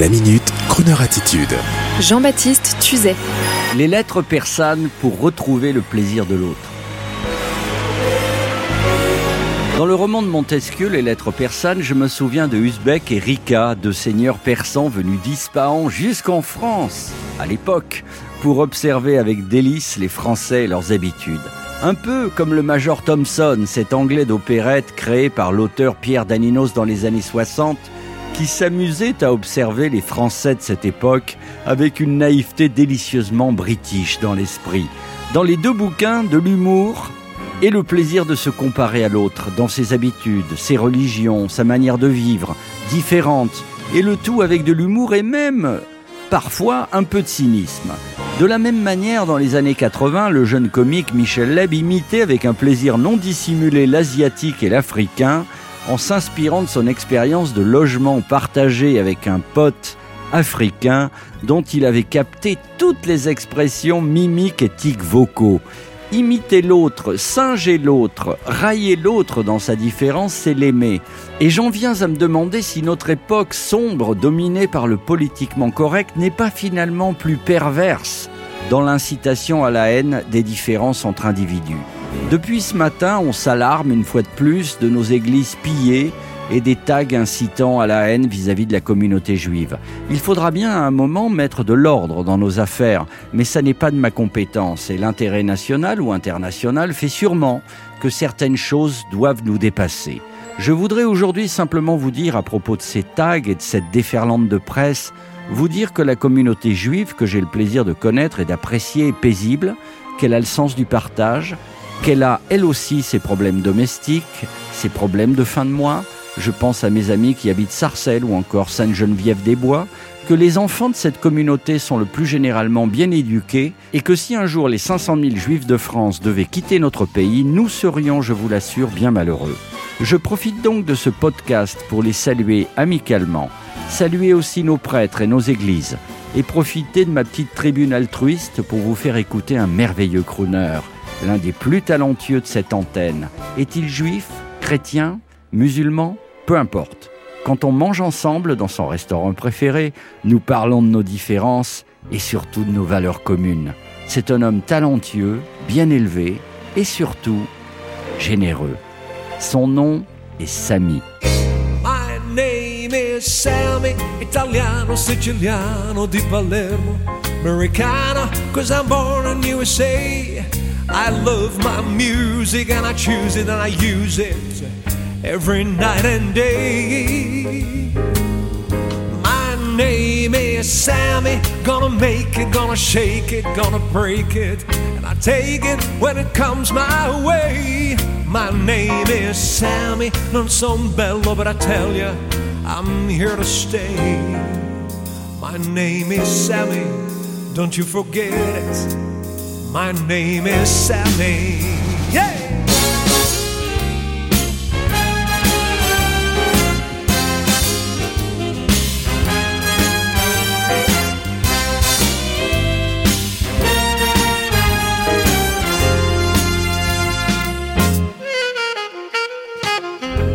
La minute, Kroneur attitude. Jean-Baptiste Tuzet. Les lettres persanes pour retrouver le plaisir de l'autre. Dans le roman de Montesquieu, Les lettres persanes, je me souviens de Usbek et Rika, deux seigneurs persans venus d'Ispahan jusqu'en France, à l'époque, pour observer avec délice les Français et leurs habitudes. Un peu comme le Major Thompson, cet anglais d'opérette créé par l'auteur Pierre Daninos dans les années 60, qui s'amusait à observer les Français de cette époque avec une naïveté délicieusement british dans l'esprit. Dans les deux bouquins, de l'humour et le plaisir de se comparer à l'autre, dans ses habitudes, ses religions, sa manière de vivre, différente, et le tout avec de l'humour et même, parfois, un peu de cynisme. De la même manière, dans les années 80, le jeune comique Michel Leb imitait avec un plaisir non dissimulé l'asiatique et l'africain en s'inspirant de son expérience de logement partagé avec un pote africain dont il avait capté toutes les expressions mimiques et tics vocaux. Imiter l'autre, singer l'autre, railler l'autre dans sa différence, c'est l'aimer. Et j'en viens à me demander si notre époque sombre, dominée par le politiquement correct, n'est pas finalement plus perverse dans l'incitation à la haine des différences entre individus. Depuis ce matin, on s'alarme une fois de plus de nos églises pillées et des tags incitant à la haine vis-à-vis de la communauté juive. Il faudra bien à un moment mettre de l'ordre dans nos affaires, mais ça n'est pas de ma compétence et l'intérêt national ou international fait sûrement que certaines choses doivent nous dépasser. Je voudrais aujourd'hui simplement vous dire à propos de ces tags et de cette déferlante de presse, vous dire que la communauté juive que j'ai le plaisir de connaître et d'apprécier est paisible, qu'elle a le sens du partage, qu'elle a elle aussi ses problèmes domestiques, ses problèmes de fin de mois, je pense à mes amis qui habitent Sarcelles ou encore Sainte-Geneviève-des-Bois, que les enfants de cette communauté sont le plus généralement bien éduqués et que si un jour les 500 000 juifs de France devaient quitter notre pays, nous serions, je vous l'assure, bien malheureux. Je profite donc de ce podcast pour les saluer amicalement, saluer aussi nos prêtres et nos églises, et profiter de ma petite tribune altruiste pour vous faire écouter un merveilleux crooner, l'un des plus talentueux de cette antenne. Est-il juif, chrétien, musulman? Peu importe. Quand on mange ensemble dans son restaurant préféré, nous parlons de nos différences et surtout de nos valeurs communes. C'est un homme talentueux, bien élevé et surtout généreux. Son nom est Samy. My name is Sammy, Italiano, Siciliano di Palermo, Americano, I'm born in USA. I love my music and I choose it and I use it. every night and day. My name is Sammy, gonna make it, gonna shake it, gonna break it, and I take it when it comes my way. My name is Sammy, non son but I tell you, I'm here to stay. My name is Sammy, don't you forget it. My name is Sammy. Yeah!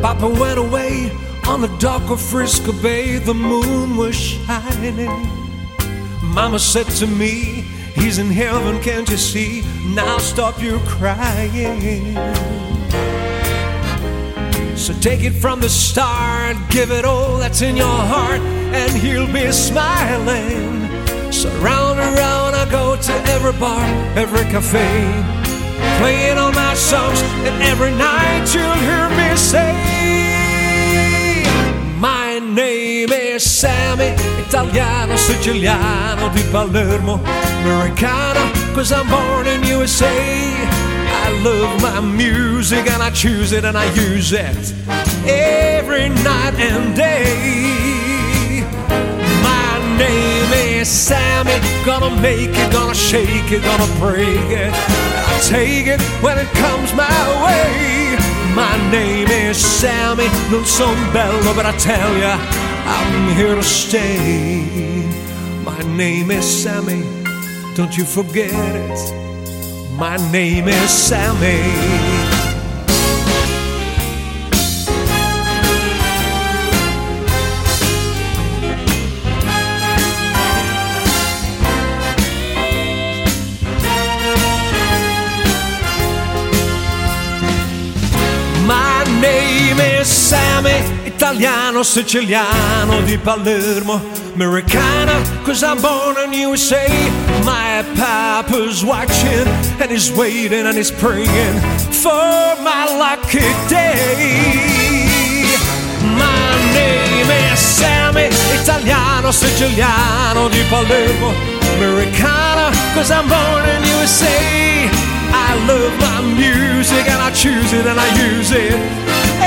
Papa went away on the dock of Frisco Bay. The moon was shining. Mama said to me, He's in heaven, can't you see? Now stop your crying. So take it from the start, give it all that's in your heart, and he'll be smiling. So round and round I go to every bar, every cafe playing all my songs, and every night Italiano, Siciliano di Palermo, Americano, cause I'm born in USA. I love my music and I choose it and I use it every night and day. My name is Sammy, gonna make it, gonna shake it, gonna break it I take it when it comes my way. My name is Sammy, non son bello, but I tell ya, I'm here to stay. My name is Sammy, don't you forget it. My name is Sammy. name Sammy, Italiano, Siciliano di Palermo, Americana, cause I'm born in USA. My papa's watching and he's waiting and he's praying for my lucky day. My name is Sammy, Italiano, Siciliano di Palermo, Americana, cause I'm born in USA. I love my music and I choose it and I use it